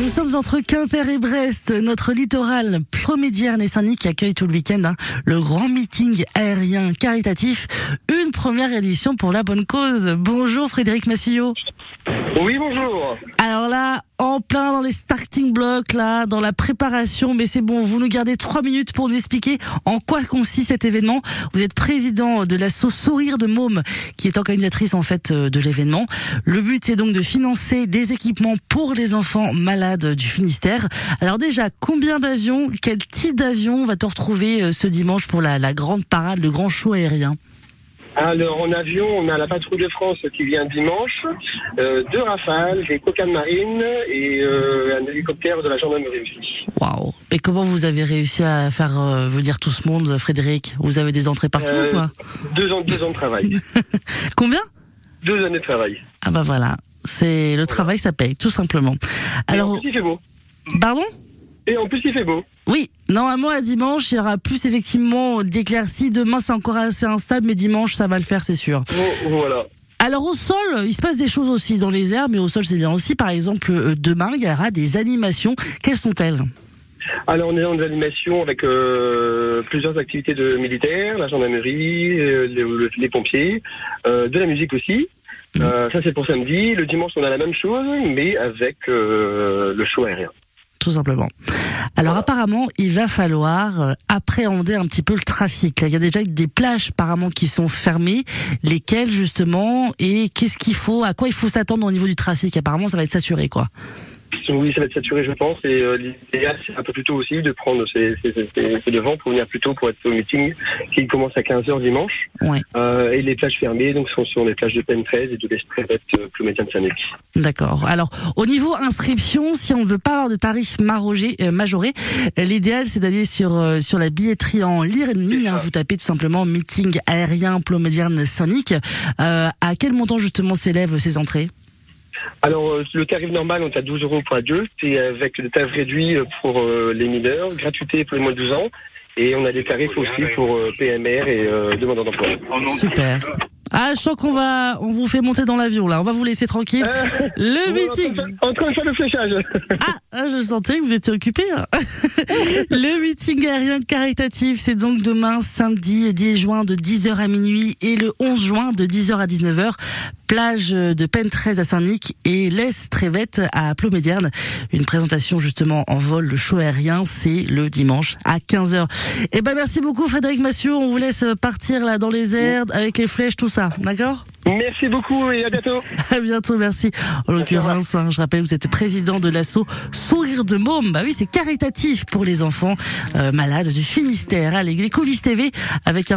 Nous sommes entre Quimper et Brest, notre littoral Promédierne et qui accueille tout le week-end hein, le grand meeting aérien caritatif, une première édition pour la bonne cause. Bonjour Frédéric Massillot. Oui, bonjour. Alors là, en plein dans les starting blocks, là, dans la préparation, mais c'est bon, vous nous gardez trois minutes pour nous expliquer en quoi consiste cet événement. Vous êtes président de l'asso Sourire de Môme, qui est organisatrice en fait euh, de l'événement. Le but est donc de financer des équipements pour les enfants malades du Finistère. Alors déjà, combien d'avions, quel type d'avion va-t-on retrouver euh, ce dimanche pour la, la grande parade, le grand show aérien? Alors, en avion, on a la patrouille de France qui vient dimanche, euh, deux rafales, des cocanes marines et euh, un hélicoptère de la gendarmerie aussi. Waouh Et comment vous avez réussi à faire euh, venir tout ce monde, Frédéric? Vous avez des entrées partout, Euh, ou quoi? Deux ans, deux ans de travail. Combien? Deux années de travail. Ah bah voilà, c'est le travail, ça paye, tout simplement. Et en Alors, plus, il fait beau. pardon? Et en plus, il fait beau. Oui, normalement à dimanche, il y aura plus effectivement d'éclaircies. Demain, c'est encore assez instable, mais dimanche, ça va le faire, c'est sûr. Vo- Voilà. Alors au sol, il se passe des choses aussi dans les airs, mais au sol, c'est bien aussi. Par exemple, euh, demain, il y aura des animations. Quelles sont-elles? Alors, on est dans des animations avec euh, plusieurs activités de militaires, la gendarmerie, euh, les, le- les pompiers, euh, de la musique aussi. Euh, ça, c'est pour samedi. Le dimanche, on a la même chose, mais avec le show aérien. Tout simplement. Alors apparemment, il va falloir euh, appréhender un petit peu le trafic. Il y a déjà des plages apparemment qui sont fermées, lesquelles justement, et qu'est-ce qu'il faut, à quoi il faut s'attendre au niveau du trafic? Apparemment, ça va être saturé, quoi. Oui, ça va être saturé, je pense. Et euh, l'idéal, c'est un peu plus tôt aussi de prendre ses, ses, ses- ses devants pour venir plus tôt pour être au meeting qui commence à 15h dimanche. Ouais. Euh, et les plages fermées, donc, sont sur les plages de Pen 13 et de l'Estrevette euh, Ploumédienne Saint-Nic. D'accord. Alors, au niveau inscription, si on ne veut pas avoir de tarif marogé- euh, majoré, euh, l'idéal c'est d'aller sur euh, sur la billetterie en ligne. hein. vous tapez tout simplement meeting aérien Plomédierne Sonic. Euh, à quel montant justement s'élèvent ces entrées? Alors, euh, le tarif normal, on est à 12 euros pour adulte et avec le tarif réduit pour euh, les mineurs, gratuité pour les moins de 12 ans. Et on a des tarifs aussi pour euh, PMR et euh, demandeurs d'emploi. Super. Ah, je sens qu'on va, on vous fait monter dans l'avion là. On va vous laisser tranquille. Le meeting. En train de faire le fléchage. Ah, ah, je sentais que vous étiez occupé. hein. le meeting aérien caritatif, c'est donc demain, samedi 10 juin de 10h à minuit et le 11 juin de 10h à 19h. Plage de Pen 13 à Saint-Nic et l'Est Trévette à Plomédierne. Une présentation justement en vol, le show aérien, c'est le dimanche à 15h. Eh ben, merci beaucoup Frédéric Massieu. On vous laisse partir là dans les airs avec les flèches, tout ça. D'accord? Merci beaucoup et à bientôt. À bientôt, merci. En l'occurrence, hein, je rappelle, vous êtes président de l'asso Sourire de Môme. Bah oui, c'est caritatif pour les enfants euh, malades du Finistère. Allez, les coulisses TV avec un